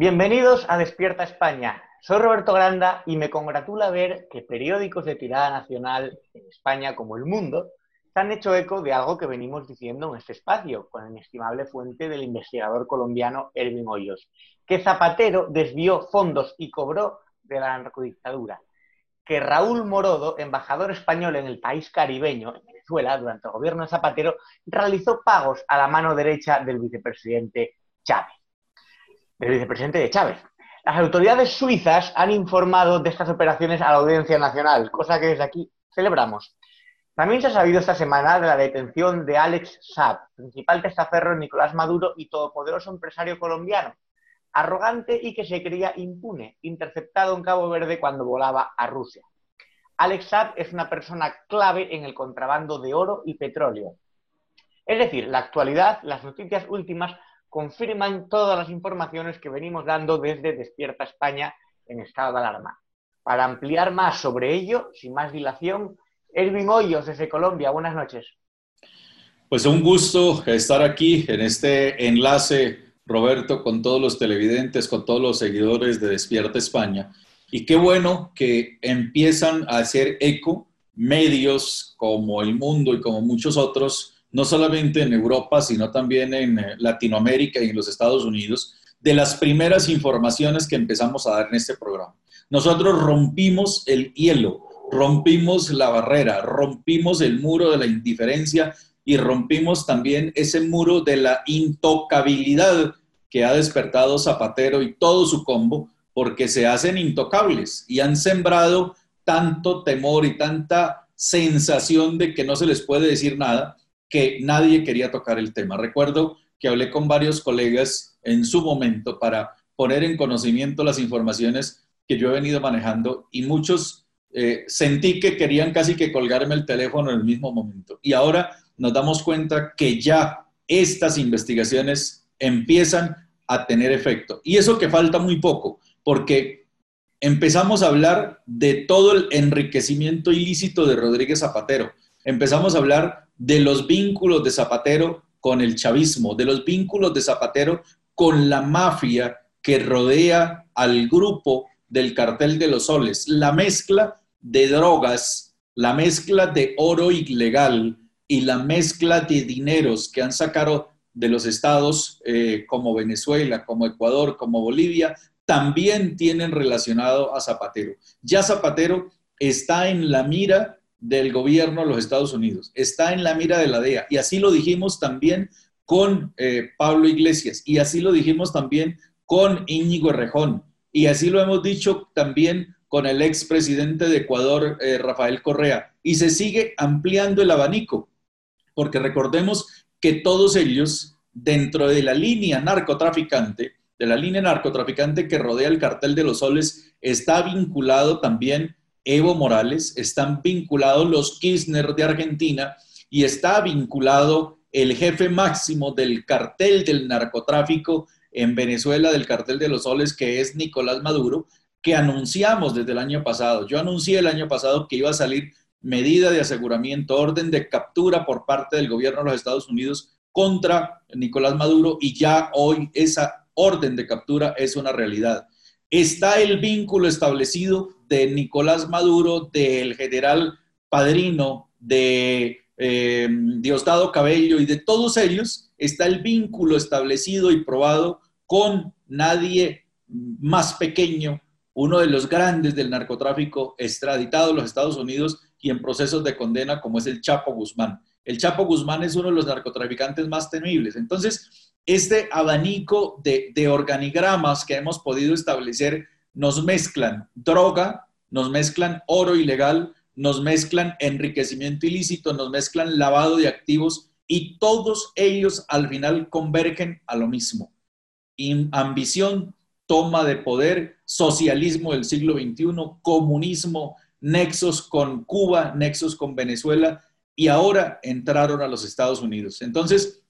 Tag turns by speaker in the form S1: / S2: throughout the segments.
S1: Bienvenidos a Despierta España. Soy Roberto Granda y me congratula ver que periódicos de tirada nacional en España como El Mundo se han hecho eco de algo que venimos diciendo en este espacio, con la inestimable fuente del investigador colombiano Erwin Hoyos, que Zapatero desvió fondos y cobró de la narcodictadura, que Raúl Morodo, embajador español en el país caribeño, en Venezuela, durante el gobierno de Zapatero, realizó pagos a la mano derecha del vicepresidente Chávez del vicepresidente de Chávez. Las autoridades suizas han informado de estas operaciones a la Audiencia Nacional, cosa que desde aquí celebramos. También se ha sabido esta semana de la detención de Alex Saab, principal testaferro de Nicolás Maduro y todopoderoso empresario colombiano, arrogante y que se creía impune, interceptado en Cabo Verde cuando volaba a Rusia. Alex Saab es una persona clave en el contrabando de oro y petróleo. Es decir, la actualidad, las noticias últimas confirman todas las informaciones que venimos dando desde Despierta España en estado de alarma. Para ampliar más sobre ello, sin más dilación, Erwin Hoyos desde Colombia. Buenas noches.
S2: Pues un gusto estar aquí en este enlace, Roberto, con todos los televidentes, con todos los seguidores de Despierta España. Y qué bueno que empiezan a hacer eco medios como El Mundo y como muchos otros no solamente en Europa, sino también en eh, Latinoamérica y en los Estados Unidos, de las primeras informaciones que empezamos a dar en este programa. Nosotros rompimos el hielo, rompimos la barrera, rompimos el muro de la indiferencia y rompimos también ese muro de la intocabilidad que ha despertado Zapatero y todo su combo, porque se hacen intocables y han sembrado tanto temor y tanta sensación de que no se les puede decir nada, que nadie quería tocar el tema. Recuerdo que hablé con varios colegas en su momento para poner en conocimiento las informaciones que yo he venido manejando y muchos eh, sentí que querían casi que colgarme el teléfono en el mismo momento. Y ahora nos damos cuenta que ya estas investigaciones empiezan a tener efecto. Y eso que falta muy poco, porque empezamos a hablar de todo el enriquecimiento ilícito de Rodríguez Zapatero. Empezamos a hablar de los vínculos de Zapatero con el chavismo, de los vínculos de Zapatero con la mafia que rodea al grupo del cartel de los soles, la mezcla de drogas, la mezcla de oro ilegal y la mezcla de dineros que han sacado de los estados eh, como Venezuela, como Ecuador, como Bolivia, también tienen relacionado a Zapatero. Ya Zapatero está en la mira del gobierno de los Estados Unidos, está en la mira de la DEA. Y así lo dijimos también con eh, Pablo Iglesias, y así lo dijimos también con Íñigo Rejón, y así lo hemos dicho también con el expresidente de Ecuador, eh, Rafael Correa. Y se sigue ampliando el abanico, porque recordemos que todos ellos, dentro de la línea narcotraficante, de la línea narcotraficante que rodea el cartel de los soles, está vinculado también Evo Morales, están vinculados los Kirchner de Argentina y está vinculado el jefe máximo del cartel del narcotráfico en Venezuela, del cartel de los soles, que es Nicolás Maduro, que anunciamos desde el año pasado. Yo anuncié el año pasado que iba a salir medida de aseguramiento, orden de captura por parte del gobierno de los Estados Unidos contra Nicolás Maduro y ya hoy esa orden de captura es una realidad. Está el vínculo establecido de Nicolás Maduro, del general Padrino, de eh, Diosdado Cabello y de todos ellos, está el vínculo establecido y probado con nadie más pequeño uno de los grandes del narcotráfico extraditado a los Estados Unidos y en procesos de condena como es el Chapo Guzmán. El Chapo Guzmán es uno de los narcotraficantes más temibles. Entonces, este abanico de, organigramas que hemos podido establecer nos mezclan droga, nos mezclan oro ilegal, nos mezclan enriquecimiento ilícito, nos mezclan lavado de activos y todos ellos al final convergen a lo mismo. ambición, toma de poder, socialismo del siglo XXI, comunismo, nexos con Cuba, nexos con Venezuela y ahora entraron a los Estados Unidos. Entonces,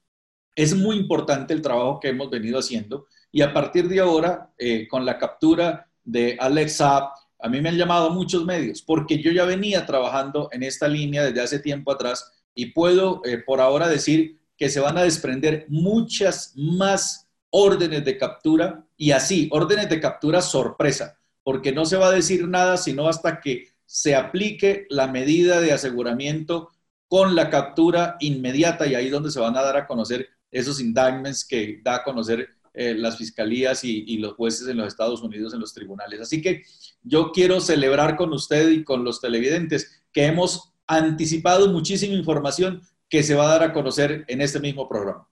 S2: es muy importante el trabajo que hemos venido haciendo y a partir de ahora, eh, con la captura de Alex Saab, a mí me han llamado muchos medios porque yo ya venía trabajando en esta línea desde hace tiempo atrás y puedo eh, por ahora decir que se van a desprender muchas más órdenes de captura y así, órdenes de captura sorpresa, porque no se va a decir nada sino hasta que se aplique la medida de aseguramiento con la captura inmediata y ahí donde se van a dar a conocer esos indictments que da a conocer eh, las fiscalías y, los jueces en los Estados Unidos en los tribunales. Así que yo quiero celebrar con usted y con los televidentes que hemos anticipado muchísima información que se va a dar a conocer en este mismo programa.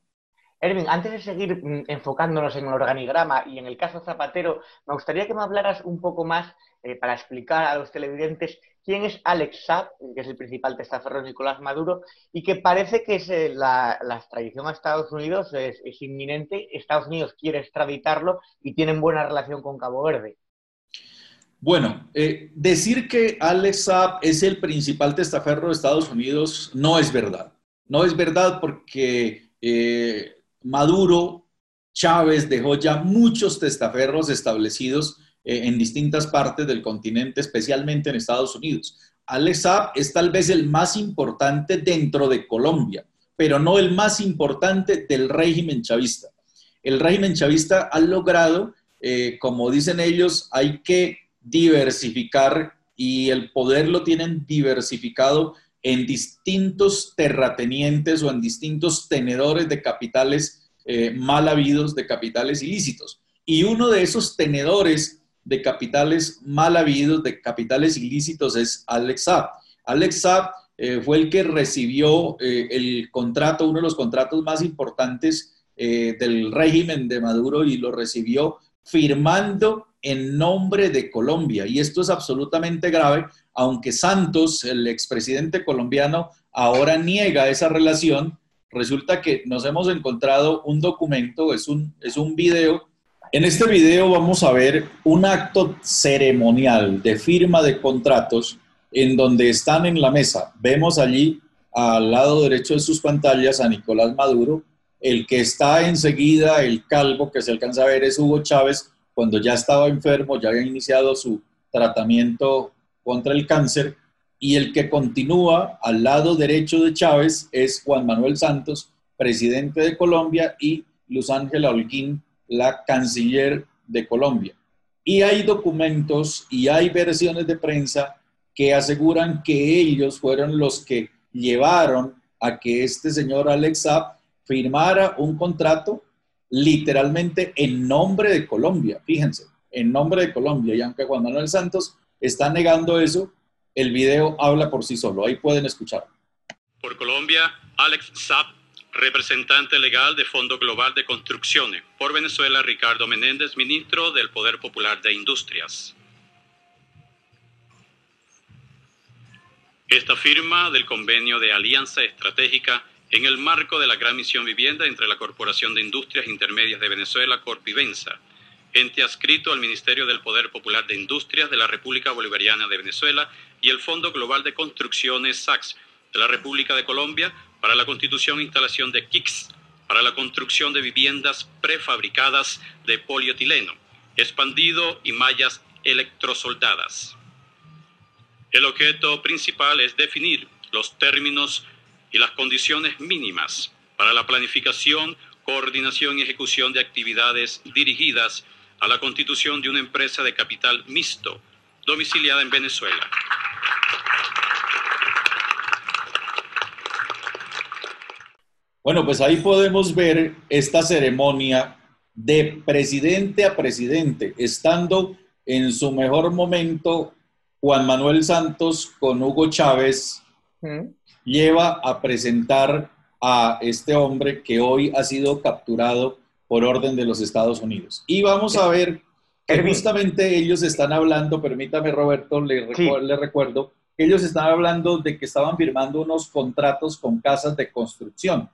S1: Erwin, antes de seguir mm, enfocándonos en el organigrama y en el caso Zapatero, me gustaría que me hablaras un poco más eh, para explicar a los televidentes quién es Alex Saab, que es el principal testaferro de Nicolás Maduro, y que parece que es, eh, la, extradición a Estados Unidos es, inminente. Estados Unidos quiere extraditarlo y tienen buena relación con Cabo Verde.
S2: Bueno, eh, decir que Alex Saab es el principal testaferro de Estados Unidos no es verdad. No es verdad porque Maduro, Chávez dejó ya muchos testaferros establecidos eh, en distintas partes del continente, especialmente en Estados Unidos. Alex Saab es tal vez el más importante dentro de Colombia, pero no el más importante del régimen chavista. El régimen chavista ha logrado, eh, como dicen ellos, hay que diversificar y el poder lo tienen diversificado en distintos terratenientes o en distintos tenedores de capitales eh, mal habidos, de capitales ilícitos. Y uno de esos tenedores de capitales mal habidos, de capitales ilícitos, es Alex Saab. Alex Saab eh, fue el que recibió eh, el contrato, uno de los contratos más importantes del régimen de Maduro y lo recibió firmando en nombre de Colombia. Y esto es absolutamente grave aunque Santos, el expresidente colombiano, ahora niega esa relación, resulta que nos hemos encontrado un documento, es un, es un video. En este video vamos a ver un acto ceremonial de firma de contratos en donde están en la mesa. Vemos allí al lado derecho de sus pantallas a Nicolás Maduro. El que está enseguida, el calvo que se alcanza a ver es Hugo Chávez, cuando ya estaba enfermo, ya había iniciado su tratamiento contra el cáncer y el que continúa al lado derecho de Chávez es Juan Manuel Santos, presidente de Colombia, y Luz Ángela Holguín, la canciller de Colombia. Y hay documentos y hay versiones de prensa que aseguran que ellos fueron los que llevaron a que este señor Alex Saab firmara un contrato literalmente en nombre de Colombia, fíjense, en nombre de Colombia. Y aunque Juan Manuel Santos está negando eso, el video habla por sí solo. Ahí pueden escuchar.
S3: Por Colombia, Alex Saab, representante legal de Fondo Global de Construcciones. Por Venezuela, Ricardo Menéndez, ministro del Poder Popular de Industrias. Esta firma del convenio de alianza estratégica en el marco de la Gran Misión Vivienda entre la Corporación de Industrias Intermedias de Venezuela, Corpivensa, ente adscrito al Ministerio del Poder Popular de Industrias de la República Bolivariana de Venezuela y el Fondo Global de Construcciones SACS de la República de Colombia para la constitución e instalación de KICS para la construcción de viviendas prefabricadas de polietileno, expandido y mallas electrosoldadas. El objeto principal es definir los términos y las condiciones mínimas para la planificación, coordinación y ejecución de actividades dirigidas a la constitución de una empresa de capital mixto domiciliada en Venezuela.
S2: Bueno, pues ahí podemos ver esta ceremonia de presidente a presidente, estando en su mejor momento, Juan Manuel Santos con Hugo Chávez lleva a presentar a este hombre que hoy ha sido capturado por orden de los Estados Unidos. Y vamos a ver que justamente ellos están hablando, permítame Roberto, le, le recuerdo, ellos están hablando de que estaban firmando unos contratos con casas de construcción.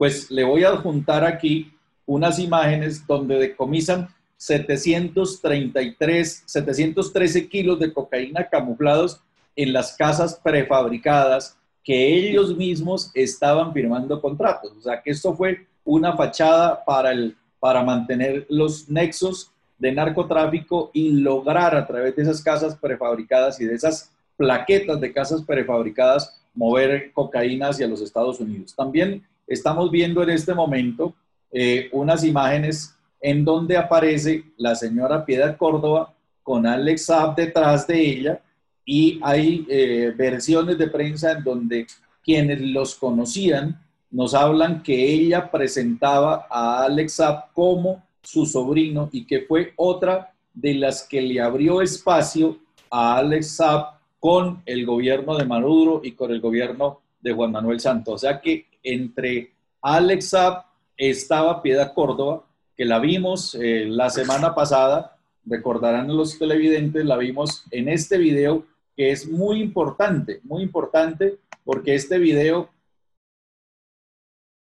S2: Pues le voy a adjuntar aquí unas imágenes donde decomisan 733, 713 kilos de cocaína camuflados en las casas prefabricadas que ellos mismos estaban firmando contratos. O sea que esto fue una fachada para, el, para mantener los nexos de narcotráfico y lograr a través de esas casas prefabricadas y de esas plaquetas de casas prefabricadas mover cocaína hacia los Estados Unidos. También estamos viendo en este momento eh, unas imágenes en donde aparece la señora Piedad Córdoba con Alex Saab detrás de ella y hay eh, versiones de prensa en donde quienes los conocían nos hablan que ella presentaba a Alex Saab como su sobrino y que fue otra de las que le abrió espacio a Alex Saab con el gobierno de Maduro y con el gobierno de Juan Manuel Santos. O sea que entre Alex Saab estaba Piedad Córdoba, que la vimos eh, la semana pasada, recordarán los televidentes, la vimos en este video que es muy importante, muy importante, porque este video,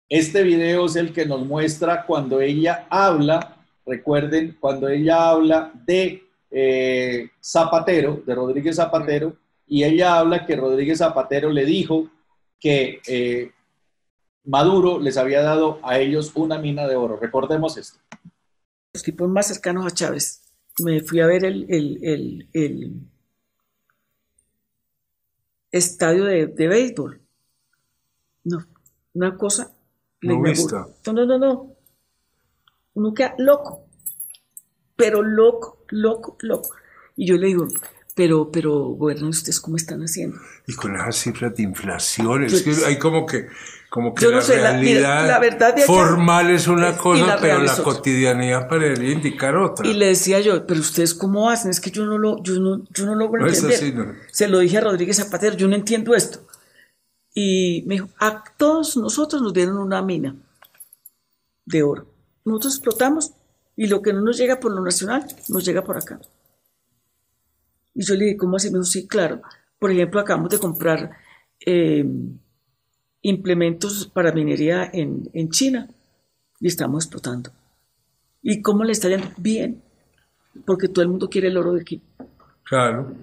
S2: este video es el que nos muestra cuando ella habla, recuerden, cuando ella habla de eh, Zapatero, de Rodríguez Zapatero, y ella habla que Rodríguez Zapatero le dijo que eh, Maduro les había dado a ellos una mina de oro. Recordemos esto.
S4: Los tipos más cercanos a Chávez. Me fui a ver el, estadio de, béisbol. No, una cosa.
S5: No,
S4: no, no, no. Uno queda loco. Pero loco, loco, loco. Y yo le digo, pero, pero gobiernan ustedes cómo están haciendo.
S5: Y con esas cifras de inflación, es que hay como que, como que la realidad formal es una cosa, pero la cotidianidad parecería indicar otra.
S4: Y le decía yo, pero ustedes cómo hacen, es que yo no lo, yo no, yo no logro entender. Se lo dije a Rodríguez Zapatero, yo no entiendo esto. Y me dijo, a todos nosotros nos dieron una mina de oro. Nosotros explotamos y lo que no nos llega por lo nacional, nos llega por acá. Y yo le dije, ¿cómo así? Me dijo, sí, claro. Por ejemplo, acabamos de comprar eh, implementos para minería en, en, China y estamos explotando. ¿Y cómo le está yendo? Bien, porque todo el mundo quiere el oro de aquí.
S5: Claro,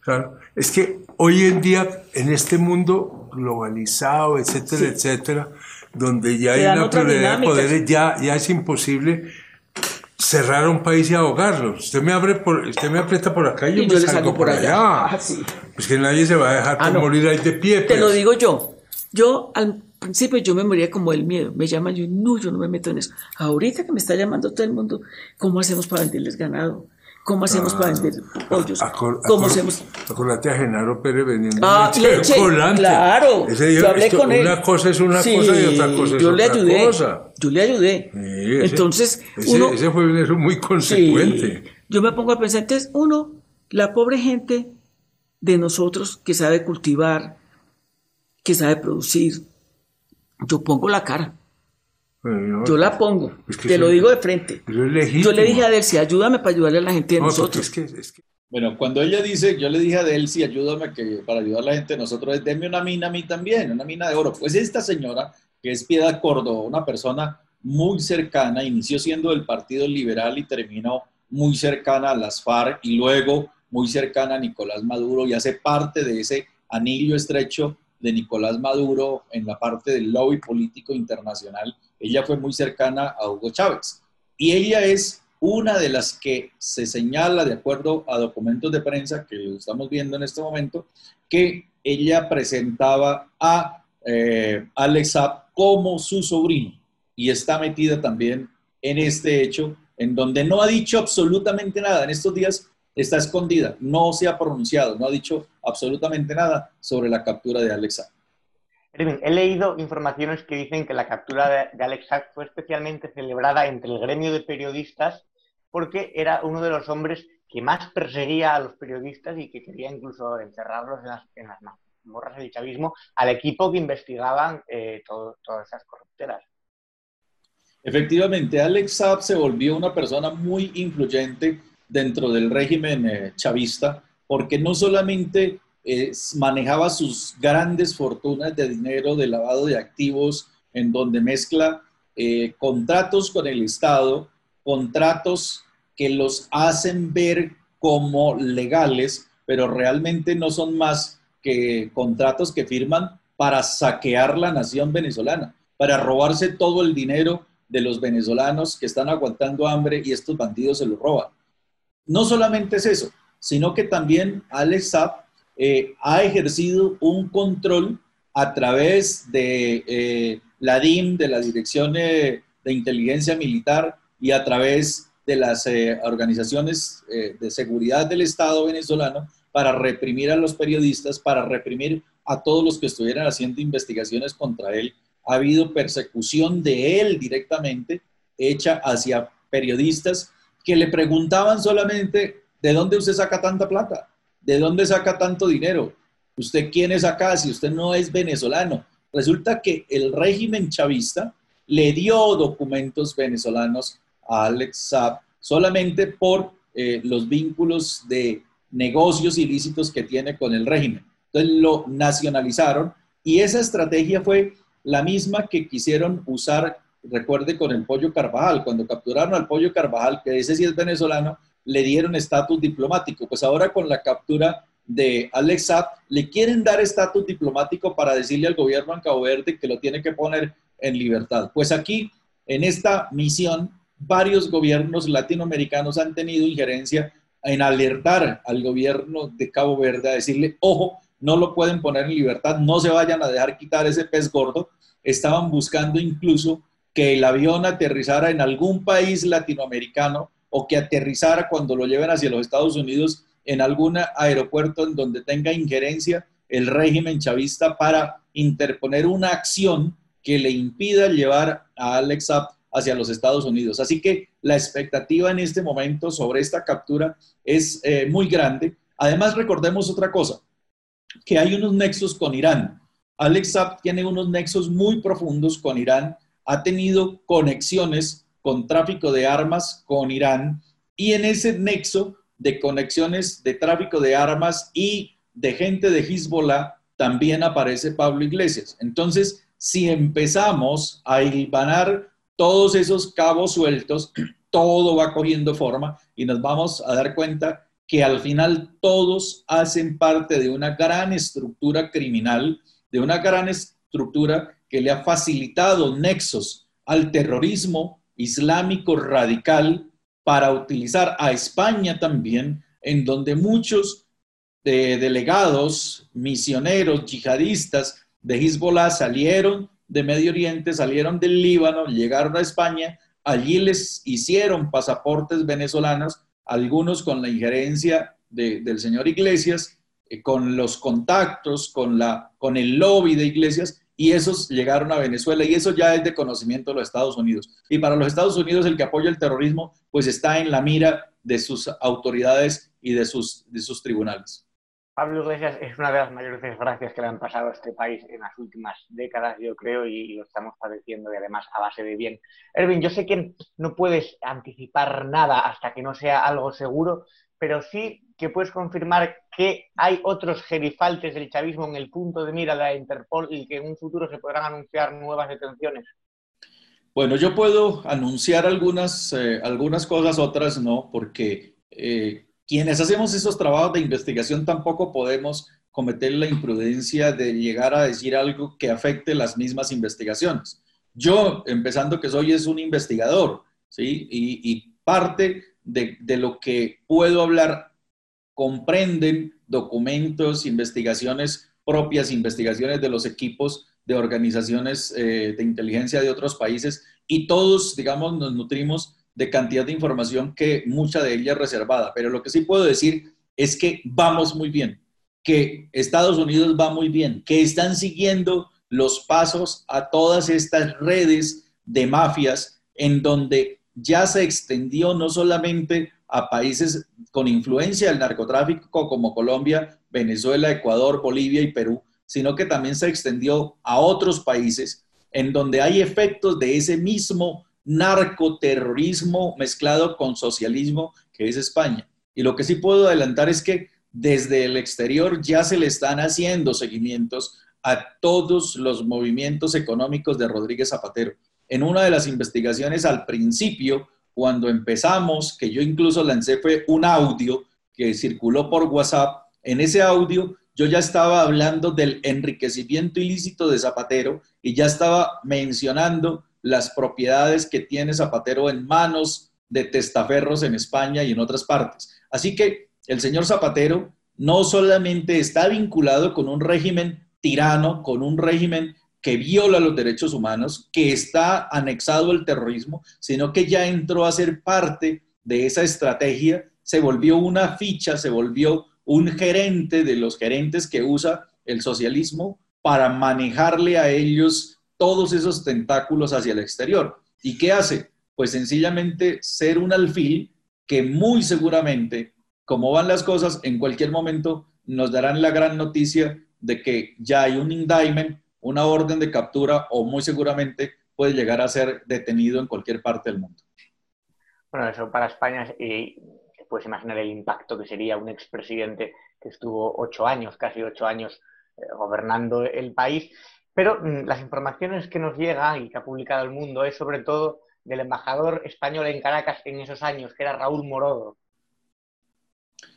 S5: claro. Es que hoy en día, en este mundo globalizado, etcétera, etcétera, donde ya hay una prioridad de poderes, ya, ya es imposible cerrar un país y ahogarlo. Usted me abre por, usted me aprieta por acá y yo, me salgo, por allá. Ah, pues que nadie se va a dejar ah, morir ahí de pie.
S4: Te lo pues. digo yo. Yo al principio yo me moría como el miedo. Me llaman yo, no, yo no me meto en eso. Ahorita que me está llamando todo el mundo, ¿cómo hacemos para venderles ganado? ¿Cómo hacemos para vender pollos? ¿Cómo hacemos?
S5: Acordate a Genaro Pérez vendiendo
S4: ah, leche, Claro, yo hablé con él.
S5: Una cosa es una cosa y otra cosa es
S4: yo
S5: otra
S4: le ayudé,
S5: cosa.
S4: Yo le ayudé. Entonces,
S5: ese, ese fue muy consecuente.
S4: yo me pongo a pensar, entonces, uno, la pobre gente de nosotros que sabe cultivar, que sabe producir, yo pongo la cara yo la pongo, te lo digo de frente. Yo le dije a Delcy, ayúdame para ayudarle a la gente de nosotros.
S2: Bueno, cuando ella dice, yo le dije a Delcy, ayúdame que, para ayudar a la gente de nosotros, denme una mina a mí también, una mina de oro. Pues esta señora, que es Piedad Córdoba, una persona muy cercana, inició siendo del Partido Liberal y terminó muy cercana a las FARC y luego muy cercana a Nicolás Maduro y hace parte de ese anillo estrecho de Nicolás Maduro en la parte del lobby político internacional ella fue muy cercana a Hugo Chávez. Y ella es una de las que se señala, de acuerdo a documentos de prensa que estamos viendo en este momento, que ella presentaba a eh, como su sobrino y está metida también en este hecho en donde no ha dicho absolutamente nada. En estos días está escondida, no se ha pronunciado, no ha dicho absolutamente nada sobre la captura de Alex
S1: he leído informaciones que dicen que la captura de, Alex fue especialmente celebrada entre el gremio de periodistas porque era uno de los hombres que más perseguía a los periodistas y que quería incluso encerrarlos en las, en las morras del chavismo al equipo que investigaban eh, todas esas corrupteras.
S2: Efectivamente, Alex Saab se volvió una persona muy influyente dentro del régimen eh, chavista, porque no solamente eh, manejaba sus grandes fortunas de dinero, de lavado de activos, en donde mezcla contratos con el Estado, contratos que los hacen ver como legales, pero realmente no son más que contratos que firman para saquear la nación venezolana, para robarse todo el dinero de los venezolanos que están aguantando hambre y estos bandidos se lo roban. No solamente es eso, sino que también Alex Saab eh, ha ejercido un control a través de eh, la DIM, de la Dirección de Inteligencia Militar y a través de las eh, organizaciones de seguridad del Estado venezolano para reprimir a los periodistas, para reprimir a todos los que estuvieran haciendo investigaciones contra él. Ha habido persecución de él directamente hecha hacia periodistas que le preguntaban solamente, ¿de dónde usted saca tanta plata? ¿De dónde saca tanto dinero? ¿Usted quién es acá si usted no es venezolano? Resulta que el régimen chavista le dio documentos venezolanos a Alex Saab solamente por eh, los vínculos de negocios ilícitos que tiene con el régimen. Entonces lo nacionalizaron y esa estrategia fue la misma que quisieron usar, recuerde, con el pollo Carvajal. Cuando capturaron al pollo Carvajal, que ese sí es venezolano, le dieron estatus diplomático. Pues ahora con la captura de Alex le quieren dar estatus diplomático para decirle al gobierno en Cabo Verde que lo tiene que poner en libertad. Pues aquí, en esta misión, varios gobiernos latinoamericanos han tenido injerencia en alertar al gobierno de Cabo Verde a decirle, ojo, no lo pueden poner en libertad, no se vayan a dejar quitar ese pez gordo. Estaban buscando incluso que el avión aterrizara en algún país latinoamericano o que aterrizara cuando lo lleven hacia los Estados Unidos en algún aeropuerto en donde tenga injerencia el régimen chavista para interponer una acción que le impida llevar a Alex hacia los Estados Unidos. Así que la expectativa en este momento sobre esta captura es eh, muy grande. Además, recordemos otra cosa, que hay unos nexos con Irán. Alex Saab tiene unos nexos muy profundos con Irán, ha tenido conexiones con tráfico de armas con Irán y en ese nexo de conexiones de tráfico de armas y de gente de Hezbollah también aparece Pablo Iglesias. Entonces, si empezamos a hilvanar todos esos cabos sueltos, todo va cogiendo forma y nos vamos a dar cuenta que al final todos hacen parte de una gran estructura criminal, de una gran estructura que le ha facilitado nexos al terrorismo islámico radical para utilizar a España también, en donde muchos eh, delegados, misioneros, yihadistas de Hezbollah salieron de Medio Oriente, salieron del Líbano, llegaron a España, allí les hicieron pasaportes venezolanos, algunos con la injerencia del señor Iglesias, eh, con los contactos, con, con el lobby de Iglesias, y esos llegaron a Venezuela, y eso ya es de conocimiento de los Estados Unidos. Y para los Estados Unidos el que apoya el terrorismo, pues está en la mira de sus autoridades y de sus, de sus tribunales.
S1: Pablo Iglesias es una de las mayores desgracias que le han pasado a este país en las últimas décadas, yo creo, y, lo estamos padeciendo y además a base de bien. Erwin, yo sé que no puedes anticipar nada hasta que no sea algo seguro, pero sí que puedes confirmar que hay otros gerifaltes del chavismo en el punto de mira de la Interpol y que en un futuro se podrán anunciar nuevas detenciones.
S2: Bueno, yo puedo anunciar algunas, eh, algunas cosas, otras no, porque eh, quienes hacemos esos trabajos de investigación tampoco podemos cometer la imprudencia de llegar a decir algo que afecte las mismas investigaciones. Yo, empezando que soy, es un investigador, ¿sí? Y, parte de, lo que puedo hablar comprenden documentos, investigaciones propias, investigaciones de los equipos de organizaciones eh, de inteligencia de otros países y todos, digamos, nos nutrimos de cantidad de información que mucha de ella es reservada. Pero lo que sí puedo decir es que vamos muy bien, que Estados Unidos va muy bien, que están siguiendo los pasos a todas estas redes de mafias en donde ya se extendió no solamente a países con influencia del narcotráfico como Colombia, Venezuela, Ecuador, Bolivia y Perú, sino que también se extendió a otros países en donde hay efectos de ese mismo narcoterrorismo mezclado con socialismo que es España. Y lo que sí puedo adelantar es que desde el exterior ya se le están haciendo seguimientos a todos los movimientos económicos de Rodríguez Zapatero. En una de las investigaciones al principio, cuando empezamos, que yo incluso lancé fue un audio que circuló por WhatsApp, en ese audio yo ya estaba hablando del enriquecimiento ilícito de Zapatero y ya estaba mencionando las propiedades que tiene Zapatero en manos de testaferros en España y en otras partes. Así que el señor Zapatero no solamente está vinculado con un régimen tirano, con un régimen que viola los derechos humanos, que está anexado al terrorismo, sino que ya entró a ser parte de esa estrategia, se volvió una ficha, se volvió un gerente de los gerentes que usa el socialismo para manejarle a ellos todos esos tentáculos hacia el exterior. ¿Y qué hace? Pues sencillamente ser un alfil que muy seguramente, como van las cosas, en cualquier momento nos darán la gran noticia de que ya hay un indictment, una orden de captura o muy seguramente puede llegar a ser detenido en cualquier parte del mundo.
S1: Bueno, eso para España y puedes imaginar el impacto que sería un expresidente que estuvo ocho años, casi ocho años, eh, gobernando el país. Pero mm, las informaciones que nos llegan y que ha publicado el mundo es sobre todo del embajador español en Caracas en esos años, que era Raúl Morodo.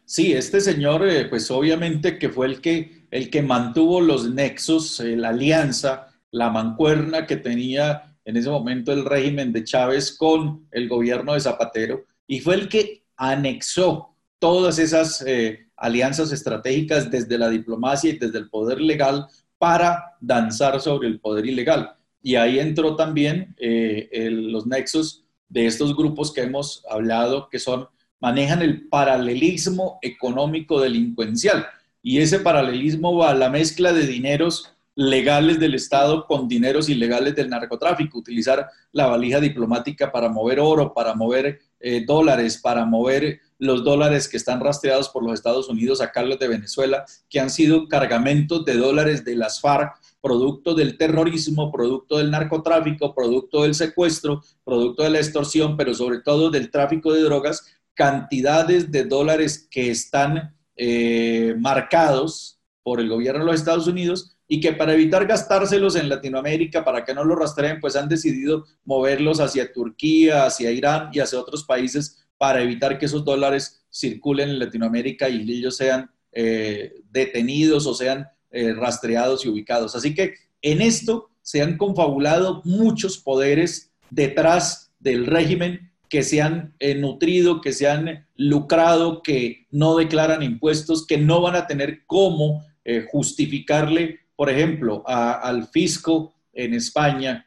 S2: Sí, este señor, eh, pues obviamente que fue el que, el que mantuvo los nexos, eh, la alianza, la mancuerna que tenía en ese momento el régimen de Chávez con el gobierno de Zapatero, y fue el que anexó todas esas eh, alianzas estratégicas desde la diplomacia y desde el poder legal para danzar sobre el poder ilegal. Y ahí entró también los nexos de estos grupos que hemos hablado, que son, manejan el paralelismo económico delincuencial. Y ese paralelismo va a la mezcla de dineros legales del Estado con dineros ilegales del narcotráfico, utilizar la valija diplomática para mover oro, para mover eh, dólares para mover los dólares que están rastreados por los Estados Unidos a Carlos de Venezuela, que han sido cargamentos de dólares de las FARC, producto del terrorismo, producto del narcotráfico, producto del secuestro, producto de la extorsión, pero sobre todo del tráfico de drogas, cantidades de dólares que están eh, marcados por el gobierno de los Estados Unidos y que para evitar gastárselos en Latinoamérica, para que no los rastreen, pues han decidido moverlos hacia Turquía, hacia Irán y hacia otros países para evitar que esos dólares circulen en Latinoamérica y ellos sean eh, detenidos o sean eh, rastreados y ubicados. Así que en esto se han confabulado muchos poderes detrás del régimen que se han eh, nutrido, que se han lucrado, que no declaran impuestos, que no van a tener cómo justificarle por ejemplo, al fisco en España,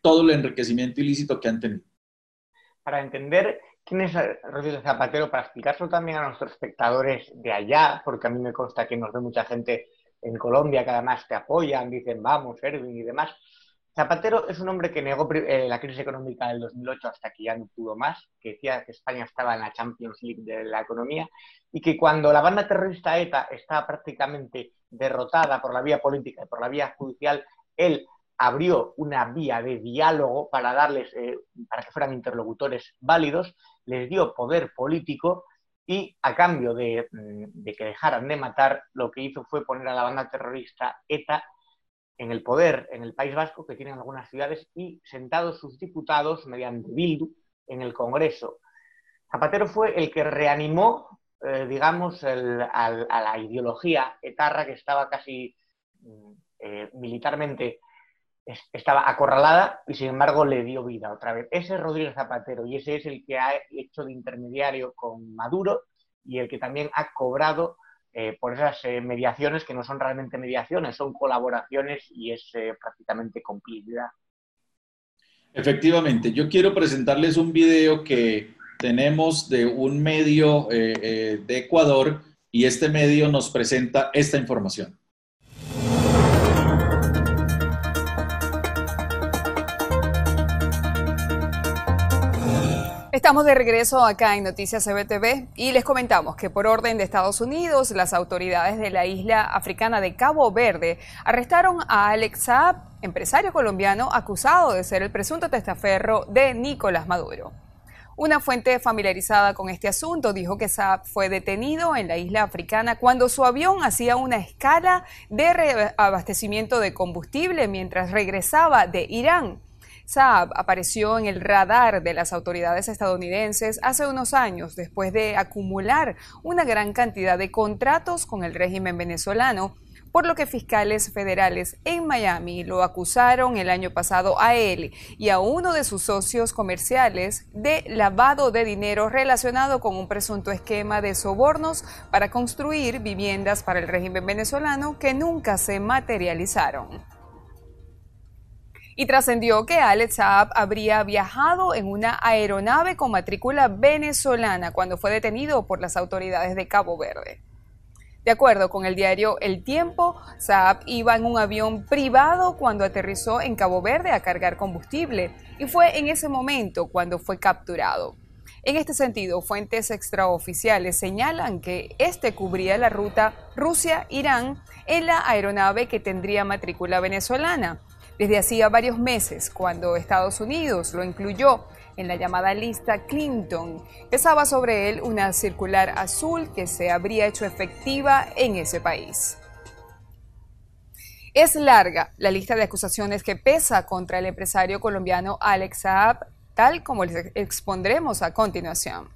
S2: todo el enriquecimiento ilícito que han tenido.
S1: Para entender quién es Rodríguez Zapatero, para explicárselo también a nuestros espectadores de allá, porque a mí me consta que nos ve mucha gente en Colombia que además te apoyan, dicen vamos, Erwin y demás. Zapatero es un hombre que negó eh, la crisis económica del 2008 hasta que ya no pudo más, que decía que España estaba en la Champions League de la economía y que cuando la banda terrorista ETA estaba prácticamente derrotada por la vía política y por la vía judicial, él abrió una vía de diálogo para darles, eh, para que fueran interlocutores válidos, les dio poder político y a cambio de, mm, de que dejaran de matar, lo que hizo fue poner a la banda terrorista ETA en el poder en el País Vasco, que tienen algunas ciudades, y sentados sus diputados mediante Bildu en el Congreso. Zapatero fue el que reanimó, eh, digamos, a, la ideología etarra que estaba casi mm, eh, militarmente estaba acorralada y sin embargo le dio vida otra vez. Ese es Rodríguez Zapatero y ese es el que ha hecho de intermediario con Maduro y el que también ha cobrado eh, por esas eh, mediaciones que no son realmente mediaciones, son colaboraciones y es eh, prácticamente complicidad.
S2: Efectivamente, yo quiero presentarles un video que tenemos de un medio de Ecuador y este medio nos presenta esta información.
S6: Estamos de regreso acá en Noticias CBTV y les comentamos que por orden de Estados Unidos, las autoridades de la isla africana de Cabo Verde arrestaron a Alex Saab, empresario colombiano acusado de ser el presunto testaferro de Nicolás Maduro. Una fuente familiarizada con este asunto dijo que Saab fue detenido en la isla africana cuando su avión hacía una escala de reabastecimiento de combustible mientras regresaba de Irán Saab apareció en el radar de las autoridades estadounidenses hace unos años después de acumular una gran cantidad de contratos con el régimen venezolano por lo que fiscales federales en Miami lo acusaron el año pasado a él y a uno de sus socios comerciales de lavado de dinero relacionado con un presunto esquema de sobornos para construir viviendas para el régimen venezolano que nunca se materializaron y trascendió que Alex Saab habría viajado en una aeronave con matrícula venezolana cuando fue detenido por las autoridades de Cabo Verde. De acuerdo con el diario El Tiempo, Saab iba en un avión privado cuando aterrizó en Cabo Verde a cargar combustible y fue en ese momento cuando fue capturado. En este sentido, fuentes extraoficiales señalan que este cubría la ruta Rusia-Irán en la aeronave que tendría matrícula venezolana desde hacía varios meses, cuando Estados Unidos lo incluyó en la llamada lista Clinton, pesaba sobre él una circular azul que se habría hecho efectiva en ese país. Es larga la lista de acusaciones que pesa contra el empresario colombiano Alex Saab, tal como les expondremos a continuación.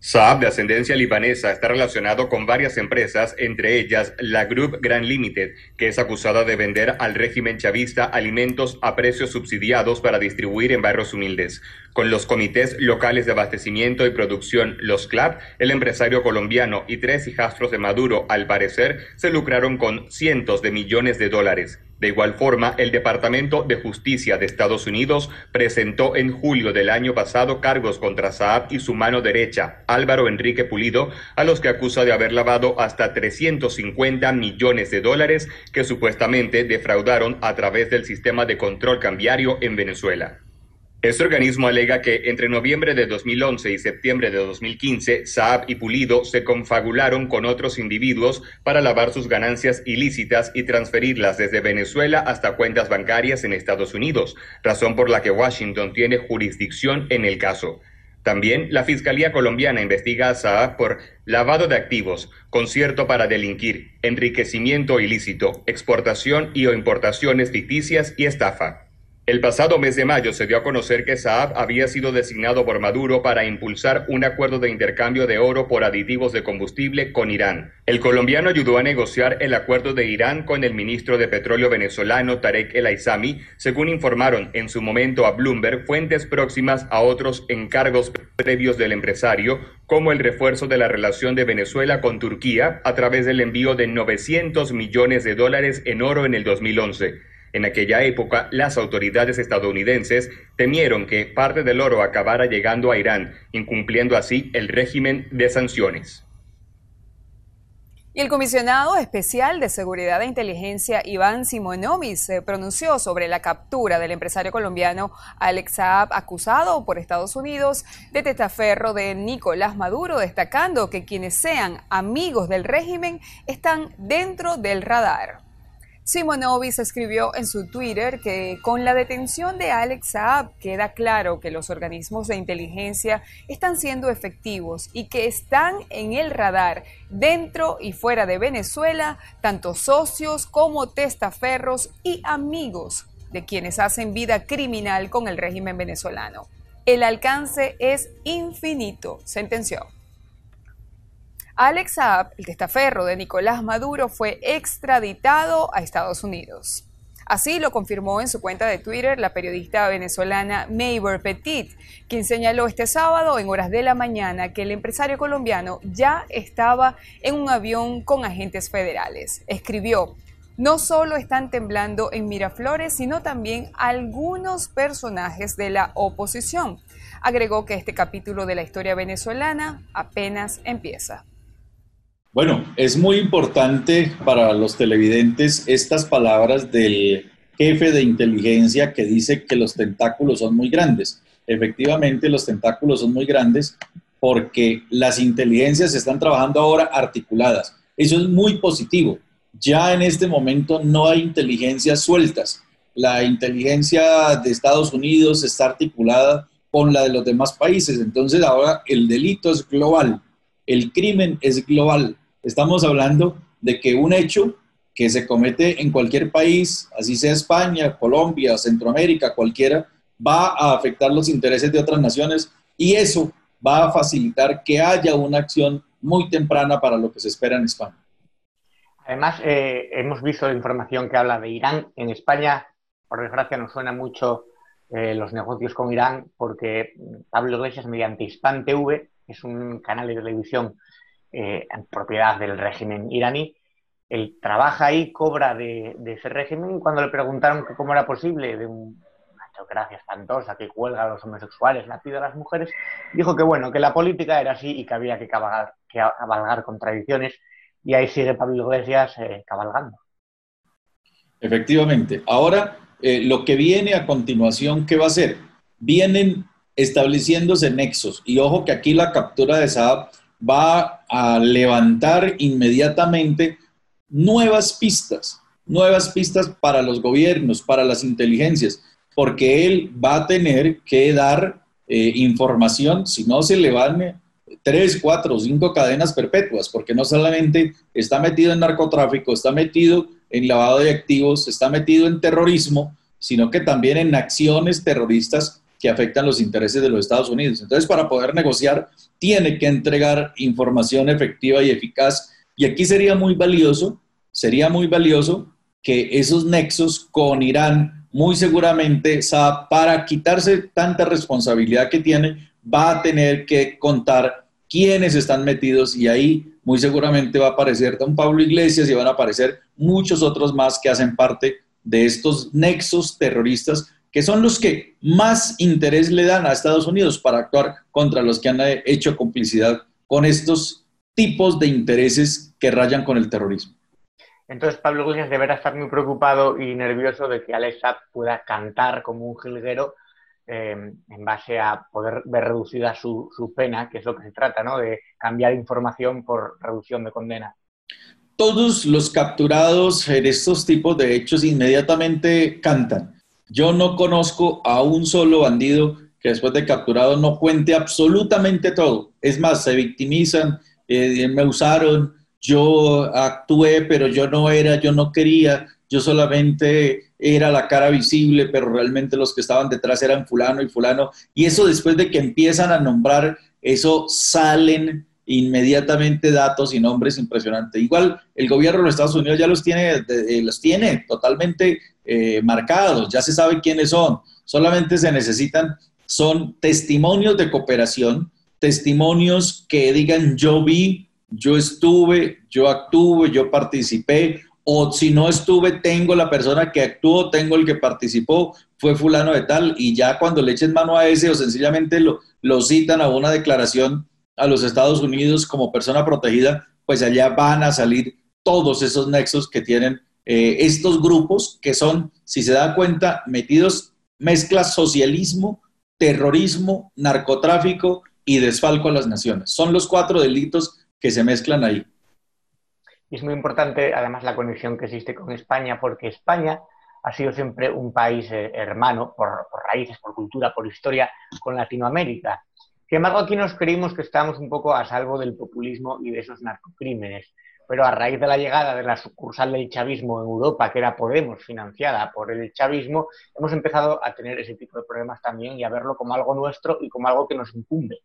S7: Saab, de ascendencia libanesa, está relacionado con varias empresas, entre ellas la Group Grand Limited, que es acusada de vender al régimen chavista alimentos a precios subsidiados para distribuir en barrios humildes. Con los comités locales de abastecimiento y producción, los CLAP, el empresario colombiano y tres hijastros de Maduro, al parecer, se lucraron con cientos de millones de dólares. De igual forma, el Departamento de Justicia de Estados Unidos presentó en julio del año pasado cargos contra Saab y su mano derecha, Álvaro Enrique Pulido, a los que acusa de haber lavado hasta 350 millones de dólares que supuestamente defraudaron a través del sistema de control cambiario en Venezuela. Este organismo alega que entre noviembre de 2011 y septiembre de 2015, Saab y Pulido se confabularon con otros individuos para lavar sus ganancias ilícitas y transferirlas desde Venezuela hasta cuentas bancarias en Estados Unidos, razón por la que Washington tiene jurisdicción en el caso. También la Fiscalía colombiana investiga a Saab por lavado de activos, concierto para delinquir, enriquecimiento ilícito, exportación y o importaciones ficticias y estafa. El pasado mes de mayo se dio a conocer que Saab había sido designado por Maduro para impulsar un acuerdo de intercambio de oro por aditivos de combustible con Irán. El colombiano ayudó a negociar el acuerdo de Irán con el ministro de Petróleo venezolano Tarek El Aizami, según informaron en su momento a Bloomberg fuentes próximas a otros encargos previos del empresario, como el refuerzo de la relación de Venezuela con Turquía a través del envío de 900 millones de dólares en oro en el 2011. En aquella época, las autoridades estadounidenses temieron que parte del oro acabara llegando a Irán, incumpliendo así el régimen de sanciones.
S6: Y el comisionado especial de Seguridad e Inteligencia, Iván Simonovis, se pronunció sobre la captura del empresario colombiano Alex Saab, acusado por Estados Unidos de testaferro de Nicolás Maduro, destacando que quienes sean amigos del régimen están dentro del radar. Simonovis escribió en su Twitter que con la detención de Alex Saab queda claro que los organismos de inteligencia están siendo efectivos y que están en el radar dentro y fuera de Venezuela, tanto socios como testaferros y amigos de quienes hacen vida criminal con el régimen venezolano. El alcance es infinito, sentenció. Alex Saab, el testaferro de Nicolás Maduro, fue extraditado a Estados Unidos. Así lo confirmó en su cuenta de Twitter la periodista venezolana Maybor Petit, quien señaló este sábado en horas de la mañana que el empresario colombiano ya estaba en un avión con agentes federales. Escribió, no solo están temblando en Miraflores, sino también algunos personajes de la oposición. Agregó que este capítulo de la historia venezolana apenas empieza.
S2: Bueno, es muy importante para los televidentes estas palabras del jefe de inteligencia que dice que los tentáculos son muy grandes. efectivamente los tentáculos son muy grandes porque las inteligencias están trabajando ahora articuladas. Eso es muy positivo. Ya en este momento no hay inteligencias sueltas. La inteligencia de Estados Unidos está articulada con la de los demás países. Entonces ahora el delito es global, el crimen es global. Estamos hablando de que un hecho que se comete en cualquier país, así sea España, Colombia, Centroamérica, cualquiera, va a afectar los intereses de otras naciones y eso va a facilitar que haya una acción muy temprana para lo que se espera en España.
S1: Además, eh, hemos visto información que habla de Irán. En España, por desgracia, nos suena mucho eh, los negocios con Irán porque Pablo Iglesias, mediante Hispan TV, es un canal de televisión eh, propiedad del régimen iraní, él trabaja ahí, cobra de, ese régimen cuando le preguntaron cómo era posible de un gracia espantosa que cuelga a los homosexuales, la pide a las mujeres, dijo que bueno, que la política era así y que había que cabalgar, que cabalgar contradicciones y ahí sigue Pablo Iglesias eh, cabalgando.
S2: Efectivamente. Ahora, eh, lo que viene a continuación, ¿qué va a ser? Vienen estableciéndose nexos. Y ojo que aquí la captura de Saab va a levantar inmediatamente nuevas pistas, nuevas pistas para los gobiernos, para las inteligencias, porque él va a tener que dar eh, información, si no se le van tres, cuatro, cinco cadenas perpetuas, porque no solamente está metido en narcotráfico, está metido en lavado de activos, está metido en terrorismo, sino que también en acciones terroristas que afectan los intereses de los Estados Unidos. Entonces, para poder negociar, tiene que entregar información efectiva y eficaz. Y aquí sería muy valioso, sería muy valioso que esos nexos con Irán, muy seguramente, para quitarse tanta responsabilidad que tiene, va a tener que contar quiénes están metidos y ahí muy seguramente va a aparecer don Pablo Iglesias y van a aparecer muchos otros más que hacen parte de estos nexos terroristas que son los que más interés le dan a Estados Unidos para actuar contra los que han hecho complicidad con estos tipos de intereses que rayan con el terrorismo.
S1: Entonces Pablo Iglesias deberá estar muy preocupado y nervioso de que Alexa pueda cantar como un jilguero Em, en base a poder ver reducida su, pena, que es lo que se trata, ¿no? De cambiar información por reducción de condena.
S2: Todos los capturados en estos tipos de hechos inmediatamente cantan. Yo no conozco a un solo bandido que después de capturado no cuente absolutamente todo. Es más, se victimizan, eh, me usaron, yo actué, pero yo no era, yo no quería, yo solamente era la cara visible, pero realmente los que estaban detrás eran fulano y fulano. Y eso después de que empiezan a nombrar, eso salen inmediatamente datos y nombres impresionantes. Igual el gobierno de los Estados Unidos ya los tiene, eh, los tiene totalmente eh, marcados, ya se sabe quiénes son. Solamente se necesitan, son testimonios de cooperación, testimonios que digan yo vi, yo estuve, yo actué, yo participé, o si no estuve, tengo la persona que actuó, tengo el que participó, fue fulano de tal, y ya cuando le echen mano a ese o sencillamente lo, lo citan a una declaración a los Estados Unidos como persona protegida, pues allá van a salir todos esos nexos que tienen eh, estos grupos que son, si se da cuenta, metidos, mezcla socialismo, terrorismo, narcotráfico y desfalco a las naciones. Son los cuatro delitos que se mezclan ahí.
S1: Y es muy importante, además, la conexión que existe con España, porque España ha sido siempre un país eh, hermano, por, raíces, por cultura, por historia, con Latinoamérica. Sin embargo, aquí nos creímos que estábamos un poco a salvo del populismo y de esos narcocrímenes. Pero a raíz de la llegada de la sucursal del chavismo en Europa, que era Podemos, financiada por el chavismo, hemos empezado a tener ese tipo de problemas también y a verlo como algo nuestro y como algo que nos incumbe.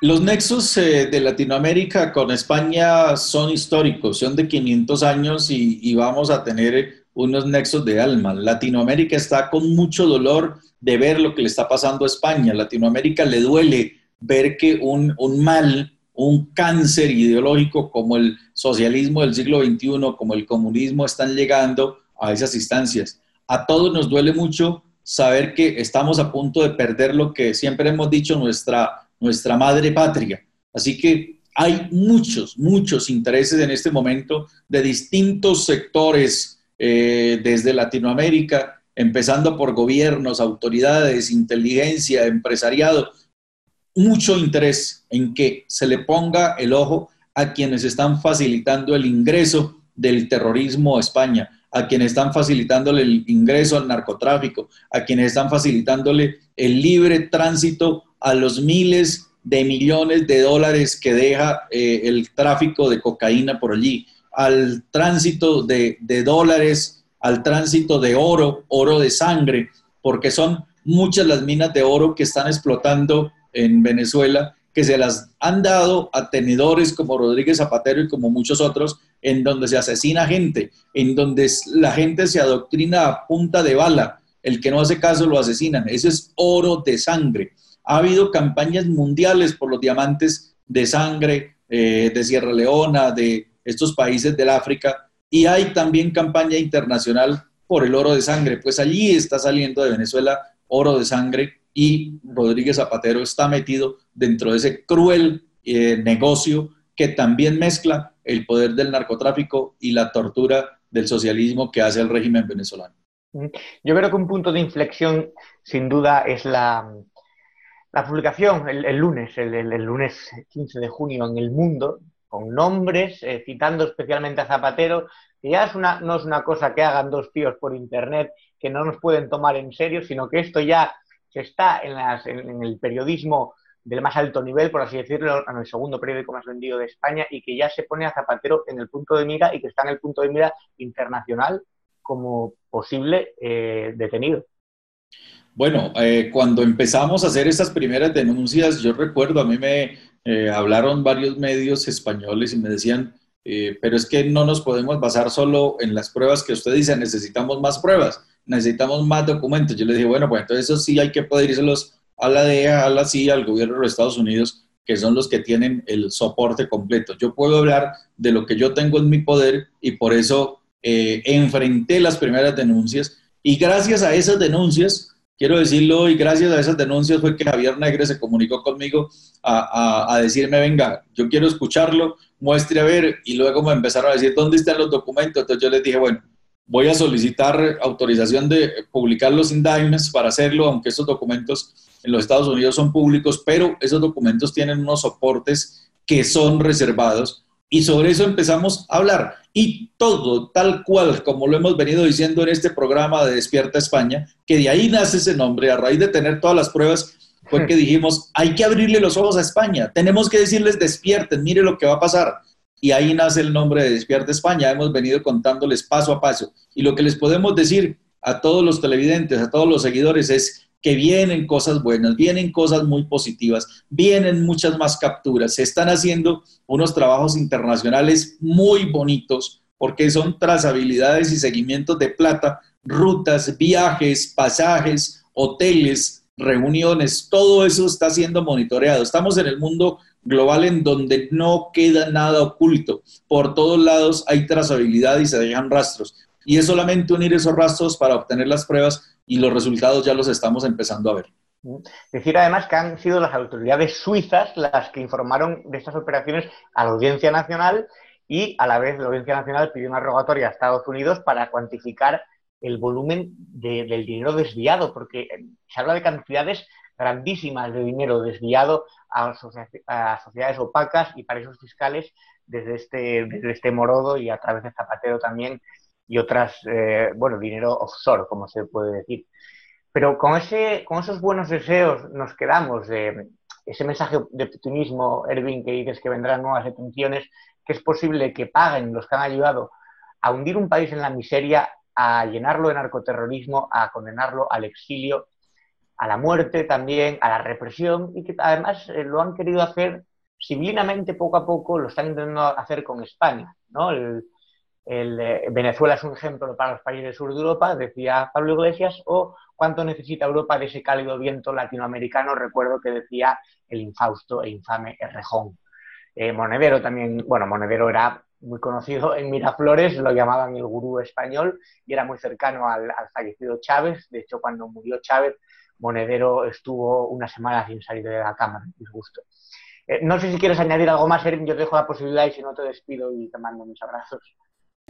S2: Los nexos eh, de Latinoamérica con España son históricos, son de 500 años y, vamos a tener unos nexos de alma. Latinoamérica está con mucho dolor de ver lo que le está pasando a España. Latinoamérica le duele ver que un, un mal, un cáncer ideológico como el socialismo del siglo XXI, como el comunismo, están llegando a esas instancias. A todos nos duele mucho saber que estamos a punto de perder lo que siempre hemos dicho, nuestra nuestra madre patria. Así que hay muchos, muchos intereses en este momento de distintos sectores eh, desde Latinoamérica empezando por gobiernos, autoridades, inteligencia, empresariado, mucho interés en que se le ponga el ojo a quienes están facilitando el ingreso del terrorismo a España, a quienes están facilitándole el ingreso al narcotráfico, a quienes están facilitándole el libre tránsito a los miles de millones de dólares que deja eh, el tráfico de cocaína por allí, al tránsito de, dólares, al tránsito de oro, oro de sangre, porque son muchas las minas de oro que están explotando en Venezuela que se las han dado a tenedores como Rodríguez Zapatero y como muchos otros, en donde se asesina gente, en donde la gente se adoctrina a punta de bala, el que no hace caso lo asesinan. Eso es oro de sangre. Ha habido campañas mundiales por los diamantes de sangre eh, de Sierra Leona, de estos países del África, y hay también campaña internacional por el oro de sangre. Pues allí está saliendo de Venezuela oro de sangre y Rodríguez Zapatero está metido dentro de ese cruel eh, negocio que también mezcla el poder del narcotráfico y la tortura del socialismo que hace el régimen venezolano.
S1: Yo creo que un punto de inflexión, sin duda, es la, la publicación el, lunes, el, lunes 15 de junio en El Mundo, con nombres, eh, citando especialmente a Zapatero, que ya es una, no es una cosa que hagan dos tíos por Internet, que no nos pueden tomar en serio, sino que esto ya que está en, el periodismo del más alto nivel, por así decirlo, en el segundo periódico más vendido de España y que ya se pone a Zapatero en el punto de mira y que está en el punto de mira internacional como posible eh, detenido.
S2: Bueno, eh, cuando empezamos a hacer estas primeras denuncias, yo recuerdo, a mí me eh, hablaron varios medios españoles y me decían, pero es que no nos podemos basar solo en las pruebas que usted dice, necesitamos más pruebas necesitamos más documentos. Yo le dije, bueno, pues entonces eso sí hay que pedírselos a la DEA, a la CIA, al gobierno de los Estados Unidos, que son los que tienen el soporte completo. Yo puedo hablar de lo que yo tengo en mi poder y por eso eh, enfrenté las primeras denuncias y gracias a esas denuncias, quiero decirlo, y gracias a esas denuncias fue que Javier Negre se comunicó conmigo a, a, a decirme, venga, yo quiero escucharlo, muestre a ver, y luego me empezaron a decir, ¿dónde están los documentos? Entonces yo les dije, bueno, voy a solicitar autorización de publicar los indictments para hacerlo, aunque estos documentos en los Estados Unidos son públicos, pero esos documentos tienen unos soportes que son reservados y sobre eso empezamos a hablar. Y todo tal cual como lo hemos venido diciendo en este programa de Despierta España, que de ahí nace ese nombre, a raíz de tener todas las pruebas, fue que dijimos, hay que abrirle los ojos a España, tenemos que decirles despierten, mire lo que va a pasar y ahí nace el nombre de Despierta España. Hemos venido contándoles paso a paso. Y lo que les podemos decir a todos los televidentes, a todos los seguidores es que vienen cosas buenas, vienen cosas muy positivas, vienen muchas más capturas, se están haciendo unos trabajos internacionales muy bonitos porque son trazabilidades y seguimientos de plata, rutas, viajes, pasajes, hoteles, reuniones, todo eso está siendo monitoreado. Estamos en el mundo global en donde no queda nada oculto. Por todos lados hay trazabilidad y se dejan rastros. Y es solamente unir esos rastros para obtener las pruebas y los resultados ya los estamos empezando a ver.
S1: Decir además que han sido las autoridades suizas las que informaron de estas operaciones a la Audiencia Nacional y a la vez la Audiencia Nacional pidió una rogatoria a Estados Unidos para cuantificar el volumen del dinero desviado, porque se habla de cantidades grandísimas de dinero desviado a, sociedades opacas y paraísos fiscales desde este, desde este morodo y a través de Zapatero también y otras, eh, bueno, dinero offshore, como se puede decir. Pero con, ese, con esos buenos deseos nos quedamos, de ese mensaje de optimismo, Erwin, que dices que vendrán nuevas detenciones, que es posible que paguen los que han ayudado a hundir un país en la miseria, a llenarlo de narcoterrorismo, a condenarlo al exilio a la muerte también, a la represión y que además eh, lo han querido hacer civilinamente poco a poco, lo están intentando hacer con España. ¿no? El, eh, Venezuela es un ejemplo para los países del sur de Europa, decía Pablo Iglesias, o cuánto necesita Europa de ese cálido viento latinoamericano, recuerdo que decía el infausto e infame Errejón. Eh, Monedero también, bueno, Monedero era muy conocido en Miraflores, lo llamaban el gurú español y era muy cercano al, al fallecido Chávez. De hecho, cuando murió Chávez, Monedero estuvo una semana sin salir de la cámara, disgusto. Eh, no sé si quieres añadir algo más, Erin, yo te dejo la posibilidad y si no te despido y te mando mis abrazos.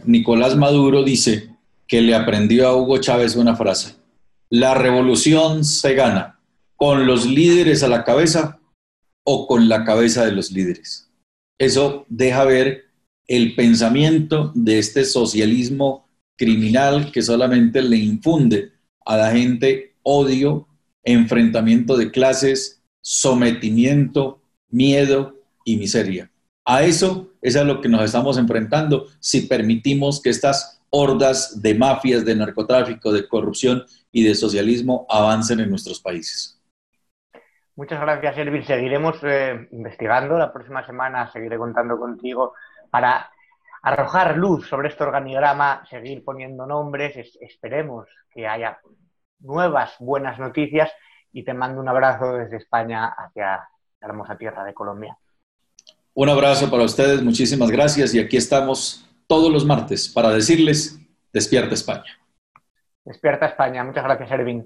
S2: Nicolás Maduro dice que le aprendió a Hugo Chávez una frase. La revolución se gana con los líderes a la cabeza o con la cabeza de los líderes. Eso deja ver el pensamiento de este socialismo criminal que solamente le infunde a la gente odio, enfrentamiento de clases, sometimiento, miedo y miseria. A eso es a lo que nos estamos enfrentando si permitimos que estas hordas de mafias, de narcotráfico, de corrupción y de socialismo avancen en nuestros países.
S1: Muchas gracias, Ervin. Seguiremos eh, investigando. La próxima semana seguiré contando contigo para arrojar luz sobre este organigrama, seguir poniendo nombres. esperemos que haya nuevas buenas noticias y te mando un abrazo desde España hacia la hermosa tierra de Colombia.
S2: Un abrazo para ustedes, muchísimas gracias y aquí estamos todos los martes para decirles, despierta España.
S1: Despierta España, muchas gracias Ervin.